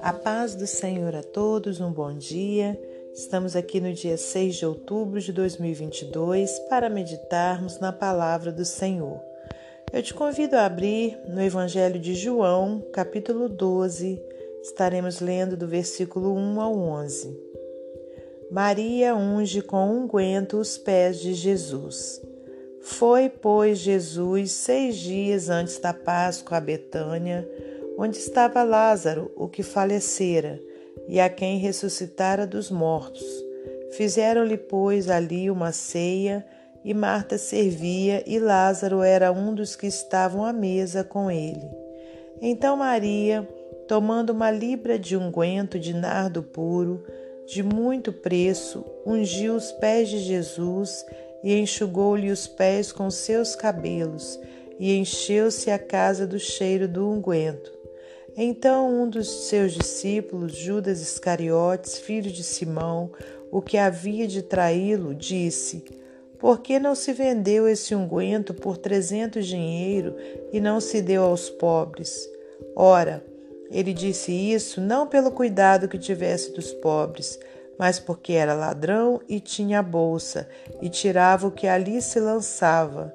A paz do Senhor a todos, um bom dia. Estamos aqui no dia 6 de outubro de 2022 para meditarmos na palavra do Senhor. Eu te convido a abrir no Evangelho de João, capítulo 12. Estaremos lendo do versículo 1 ao 11. Maria unge com unguento os pés de Jesus. Foi, pois, Jesus seis dias antes da Páscoa a Betânia onde estava Lázaro, o que falecera, e a quem ressuscitara dos mortos. Fizeram-lhe, pois, ali uma ceia, e Marta servia, e Lázaro era um dos que estavam à mesa com ele. Então Maria, tomando uma libra de unguento de nardo puro, de muito preço, ungiu os pés de Jesus e enxugou-lhe os pés com seus cabelos, e encheu-se a casa do cheiro do unguento. Então um dos seus discípulos, Judas Iscariotes, filho de Simão, o que havia de traí-lo, disse: Por que não se vendeu esse unguento por trezentos dinheiro e não se deu aos pobres? Ora, ele disse isso não pelo cuidado que tivesse dos pobres, mas porque era ladrão e tinha bolsa, e tirava o que ali se lançava.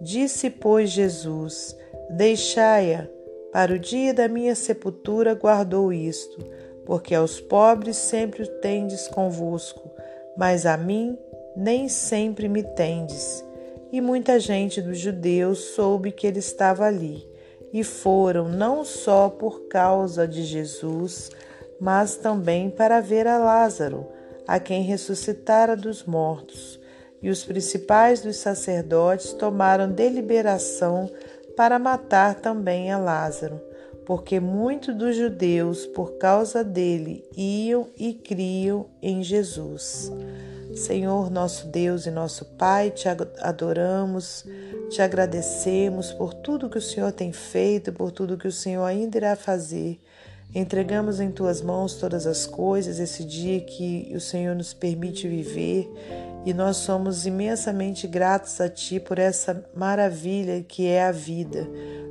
Disse, pois, Jesus: Deixai-a para o dia da minha sepultura guardou isto, porque aos pobres sempre o tendes convosco, mas a mim nem sempre me tendes. E muita gente dos judeus soube que ele estava ali, e foram não só por causa de Jesus, mas também para ver a Lázaro, a quem ressuscitara dos mortos. E os principais dos sacerdotes tomaram deliberação para matar também a Lázaro, porque muitos dos judeus, por causa dele, iam e criam em Jesus. Senhor, nosso Deus e nosso Pai, te adoramos, te agradecemos por tudo que o Senhor tem feito, por tudo que o Senhor ainda irá fazer. Entregamos em tuas mãos todas as coisas, esse dia que o Senhor nos permite viver e nós somos imensamente gratos a Ti por essa maravilha que é a vida.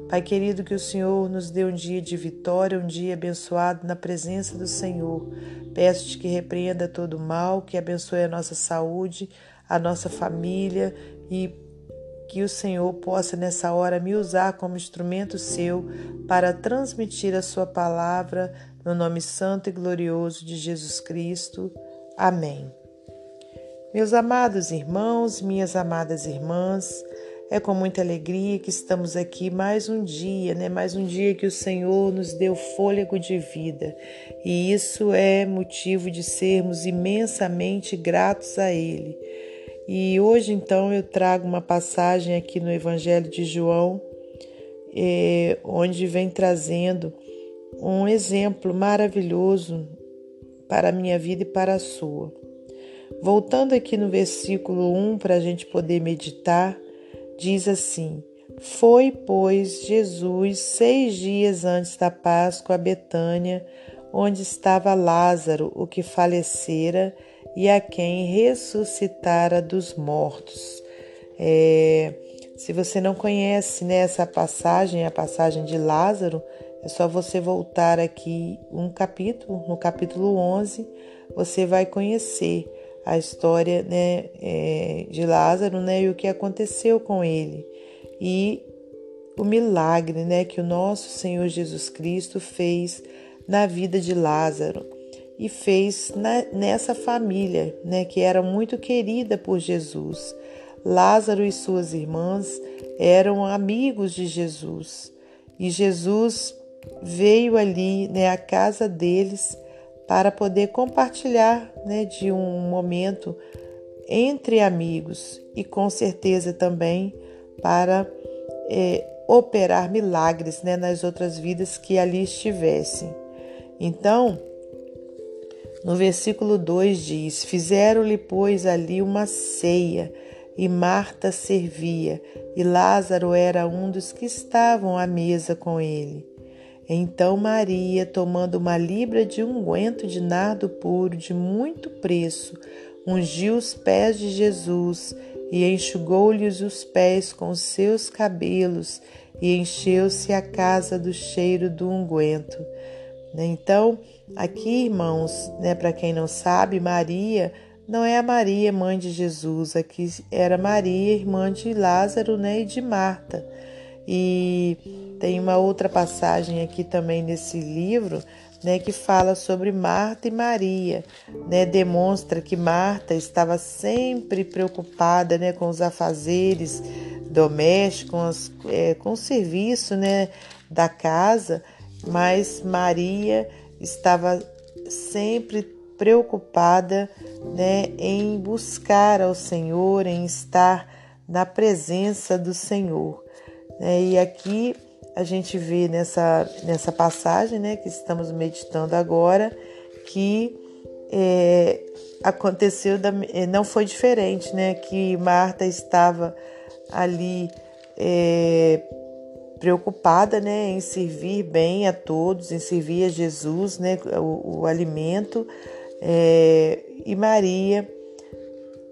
Pai querido, que o Senhor nos dê um dia de vitória, um dia abençoado na presença do Senhor. Peço-te que repreenda todo o mal, que abençoe a nossa saúde, a nossa família e que o Senhor possa nessa hora me usar como instrumento seu para transmitir a sua palavra no nome santo e glorioso de Jesus Cristo. Amém. Meus amados irmãos, minhas amadas irmãs, é com muita alegria que estamos aqui mais um dia, né? Mais um dia que o Senhor nos deu fôlego de vida. E isso é motivo de sermos imensamente gratos a Ele. E hoje, então, eu trago uma passagem aqui no Evangelho de João, é, onde vem trazendo um exemplo maravilhoso para a minha vida e para a sua. Voltando aqui no versículo 1 para a gente poder meditar, diz assim: Foi, pois, Jesus seis dias antes da Páscoa a Betânia, onde estava Lázaro, o que falecera e a quem ressuscitara dos mortos. É, se você não conhece né, essa passagem, a passagem de Lázaro, é só você voltar aqui um capítulo, no capítulo 11, você vai conhecer a história né, é, de Lázaro né, e o que aconteceu com ele. E o milagre né, que o nosso Senhor Jesus Cristo fez na vida de Lázaro e fez nessa família né, que era muito querida por Jesus. Lázaro e suas irmãs eram amigos de Jesus e Jesus veio ali né, à casa deles para poder compartilhar né, de um momento entre amigos e com certeza também para é, operar milagres né, nas outras vidas que ali estivessem. Então, no versículo 2 diz: Fizeram-lhe, pois, ali uma ceia, e Marta servia, e Lázaro era um dos que estavam à mesa com ele. Então Maria, tomando uma libra de unguento de nardo puro de muito preço, ungiu os pés de Jesus e enxugou-lhes os pés com seus cabelos e encheu-se a casa do cheiro do unguento. Né? Então, aqui, irmãos, né, para quem não sabe, Maria não é a Maria, mãe de Jesus, aqui era Maria, irmã de Lázaro né, e de Marta. E tem uma outra passagem aqui também nesse livro né, que fala sobre Marta e Maria, né, demonstra que Marta estava sempre preocupada né, com os afazeres domésticos, com, as, é, com o serviço né, da casa, mas Maria estava sempre preocupada né, em buscar ao Senhor, em estar na presença do Senhor. Né? E aqui a gente vê nessa, nessa passagem né, que estamos meditando agora que é, aconteceu, da, é, não foi diferente, né? Que Marta estava ali é, preocupada né, em servir bem a todos, em servir a Jesus né, o, o alimento, é, e Maria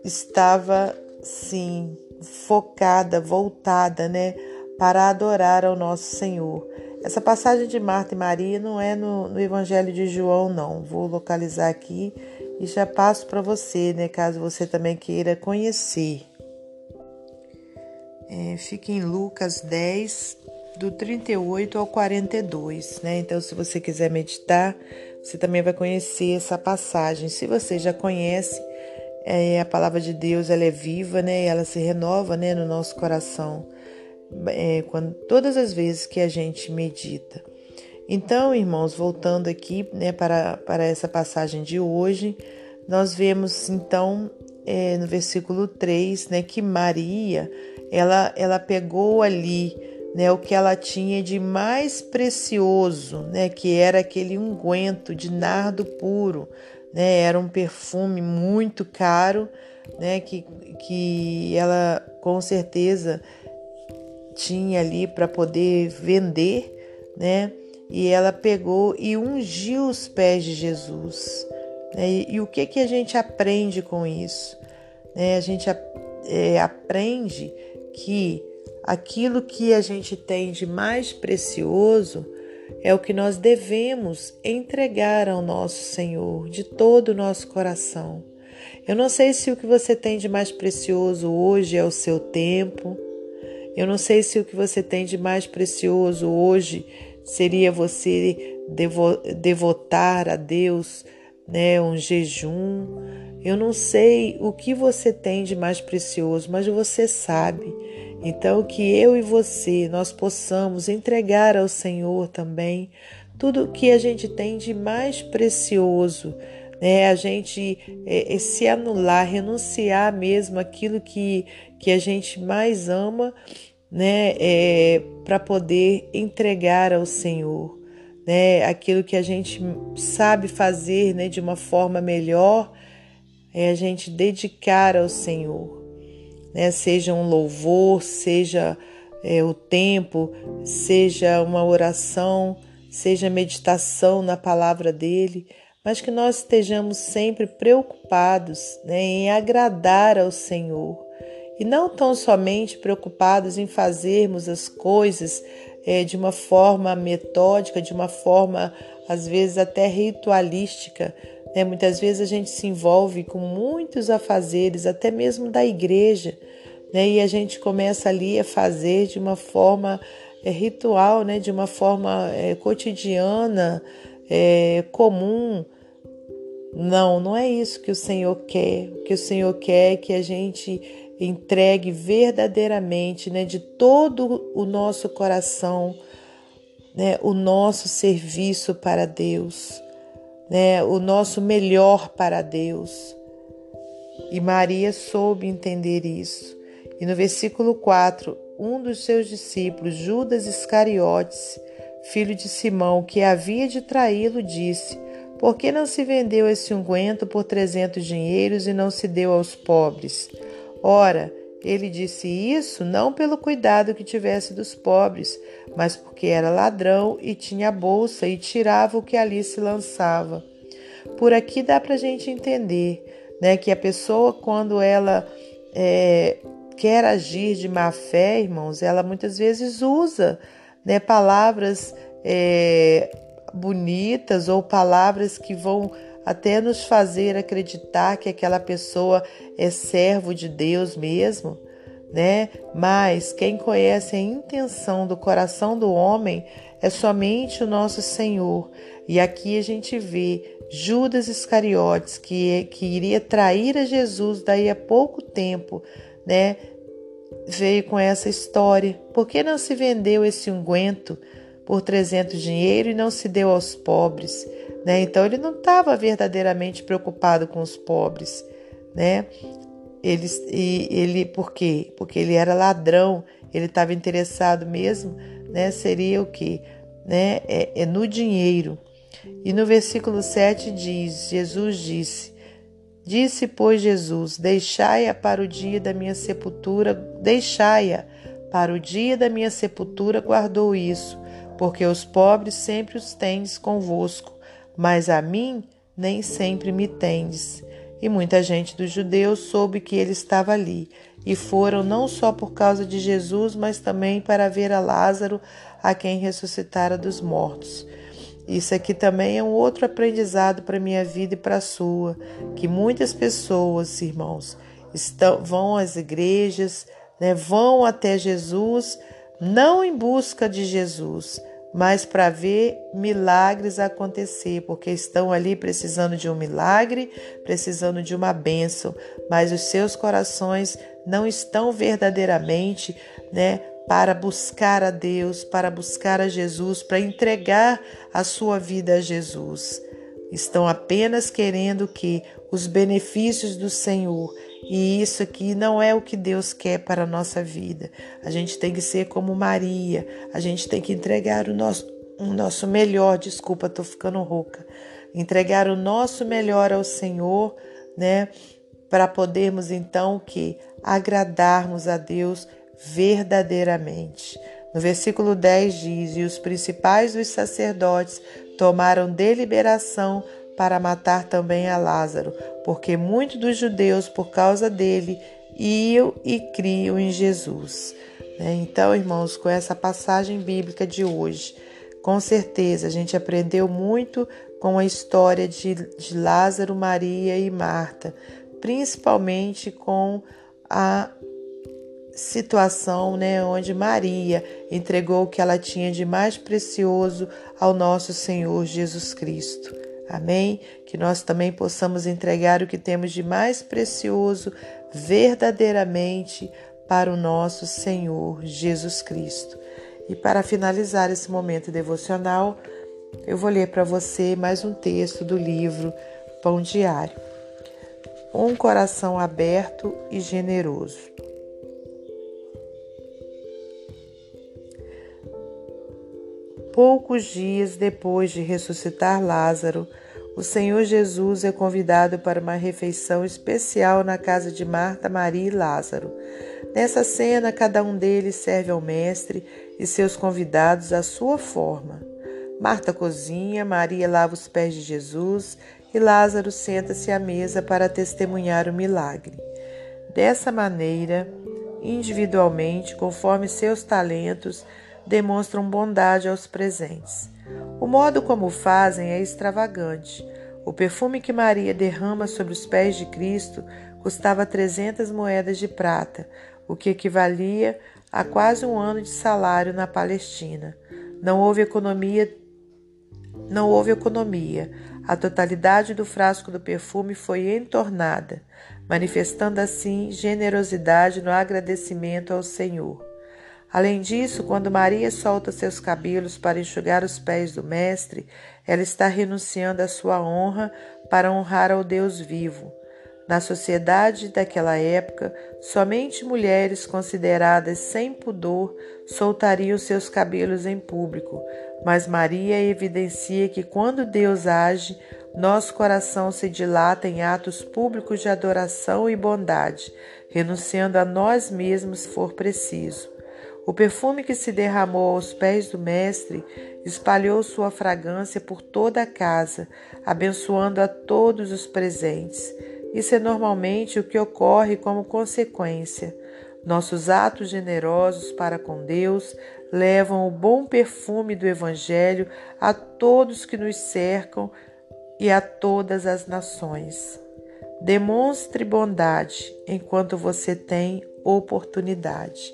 estava sim focada, voltada, né? para adorar ao nosso Senhor. Essa passagem de Marta e Maria não é no, no Evangelho de João, não. Vou localizar aqui e já passo para você, né, caso você também queira conhecer. É, fica em Lucas 10, do 38 ao 42, né? Então, se você quiser meditar, você também vai conhecer essa passagem. Se você já conhece, é, a palavra de Deus ela é viva, né? Ela se renova, né, no nosso coração é, quando, todas as vezes que a gente medita. Então, irmãos, voltando aqui né, para, para essa passagem de hoje, nós vemos então é, no versículo 3 né, que Maria ela, ela pegou ali né, o que ela tinha de mais precioso, né, que era aquele unguento de nardo puro, né, era um perfume muito caro, né, que, que ela com certeza tinha ali para poder vender, né? E ela pegou e ungiu os pés de Jesus. Né? E, e, o que que a gente aprende com isso? Né? A gente é, aprende que aquilo que a gente tem de mais precioso é o que nós devemos entregar ao nosso Senhor de todo o nosso coração. Eu não sei se o que você tem de mais precioso hoje é o seu tempo, eu não sei se o que você tem de mais precioso hoje seria você devo devotar a Deus, né, um jejum. Eu não sei o que você tem de mais precioso, mas você sabe. Então que eu e você nós possamos entregar ao Senhor também tudo o que a gente tem de mais precioso, né? A gente é, é, se anular, renunciar mesmo aquilo que, que a gente mais ama, né? É, para poder entregar ao Senhor, né? Aquilo que a gente sabe fazer, né? De uma forma melhor, é a gente dedicar ao Senhor, né? Seja um louvor, seja é, o tempo, seja uma oração, seja meditação na palavra dele, mas que nós estejamos sempre preocupados né, em agradar ao Senhor e não tão somente preocupados em fazermos as coisas é, de uma forma metódica, de uma forma às vezes até ritualística. Né? Muitas vezes a gente se envolve com muitos afazeres, até mesmo da igreja, né? e a gente começa ali a fazer de uma forma é, ritual, né? de uma forma é, cotidiana, é, comum. Não, não é isso que o Senhor quer. O que o Senhor quer é que a gente entregue verdadeiramente, né, de todo o nosso coração, né, o nosso serviço para Deus, né, o nosso melhor para Deus. E Maria soube entender isso. E no versículo 4, um dos seus discípulos, Judas Iscariotes, filho de Simão, que havia de traí-lo, disse: Por que não se vendeu esse unguento por trezentos dinheiros e não se deu aos pobres? Ora, ele disse isso não pelo cuidado que tivesse dos pobres, mas porque era ladrão e tinha bolsa e tirava o que ali se lançava. Por aqui dá para a gente entender né, que a pessoa, quando ela é, quer agir de má fé, irmãos, ela muitas vezes usa né, palavras é, bonitas ou palavras que vão até nos fazer acreditar que aquela pessoa é servo de Deus mesmo, né? Mas quem conhece a intenção do coração do homem é somente o nosso Senhor. E aqui a gente vê Judas Iscariotes, que, que iria trair a Jesus daí a pouco tempo, né? Veio com essa história. Por que não se vendeu esse unguento por 300 dinheiro e não se deu aos pobres? Né? Então ele não estava verdadeiramente preocupado com os pobres, né? Ele, e, ele, por quê? Porque ele era ladrão, ele estava interessado mesmo, né? Seria o quê? Né? É, é no dinheiro. E no versículo 7 diz: Jesus disse: Disse, pois, Jesus: Deixai-a para o dia da minha sepultura, deixai-a para o dia da minha sepultura, guardou isso, porque os pobres sempre os tendes convosco, mas a mim nem sempre me tendes. E muita gente dos judeus soube que ele estava ali, e foram não só por causa de Jesus, mas também para ver a Lázaro, a quem ressuscitara dos mortos. Isso aqui também é um outro aprendizado para minha vida e para a sua, que muitas pessoas, irmãos, estão, vão às igrejas, né, vão até Jesus, não em busca de Jesus, mas para ver milagres acontecer, porque estão ali precisando de um milagre, precisando de uma bênção, mas os seus corações não estão verdadeiramente, né, para buscar a Deus, para buscar a Jesus, para entregar a sua vida a Jesus. Estão apenas querendo que os benefícios do Senhor e isso aqui não é o que Deus quer para a nossa vida. A gente tem que ser como Maria, a gente tem que entregar o nosso, o nosso melhor. Desculpa, estou ficando rouca. Entregar o nosso melhor ao Senhor, né? Para podermos então que agradarmos a Deus verdadeiramente. No versículo 10 diz: E os principais dos sacerdotes tomaram deliberação para matar também a Lázaro, porque muitos dos judeus, por causa dele, iam e criam em Jesus. Né? Então, irmãos, com essa passagem bíblica de hoje, com certeza a gente aprendeu muito com a história de, de Lázaro, Maria e Marta, principalmente com a situação né, onde Maria entregou o que ela tinha de mais precioso ao nosso Senhor Jesus Cristo. Amém? Que nós também possamos entregar o que temos de mais precioso verdadeiramente para o nosso Senhor Jesus Cristo. E para finalizar esse momento devocional, eu vou ler para você mais um texto do livro Pão Diário. Um coração aberto e generoso. Poucos dias depois de ressuscitar Lázaro, o Senhor Jesus é convidado para uma refeição especial na casa de Marta, Maria e Lázaro. Nessa cena, cada um deles serve ao Mestre e seus convidados à sua forma. Marta cozinha, Maria lava os pés de Jesus e Lázaro senta-se à mesa para testemunhar o milagre. Dessa maneira, individualmente, conforme seus talentos, demonstram bondade aos presentes. O modo como fazem é extravagante. O perfume que Maria derrama sobre os pés de Cristo custava 300 moedas de prata, o que equivalia a quase um ano de salário na Palestina. Não houve economia. Não houve economia. A totalidade do frasco do perfume foi entornada, manifestando assim generosidade no agradecimento ao Senhor. Além disso, quando Maria solta seus cabelos para enxugar os pés do Mestre, ela está renunciando à sua honra para honrar ao Deus vivo. Na sociedade daquela época, somente mulheres consideradas sem pudor soltariam seus cabelos em público, mas Maria evidencia que quando Deus age, nosso coração se dilata em atos públicos de adoração e bondade, renunciando a nós mesmos se for preciso. O perfume que se derramou aos pés do Mestre espalhou sua fragrância por toda a casa, abençoando a todos os presentes. Isso é normalmente o que ocorre como consequência. Nossos atos generosos para com Deus levam o bom perfume do Evangelho a todos que nos cercam e a todas as nações. Demonstre bondade enquanto você tem oportunidade.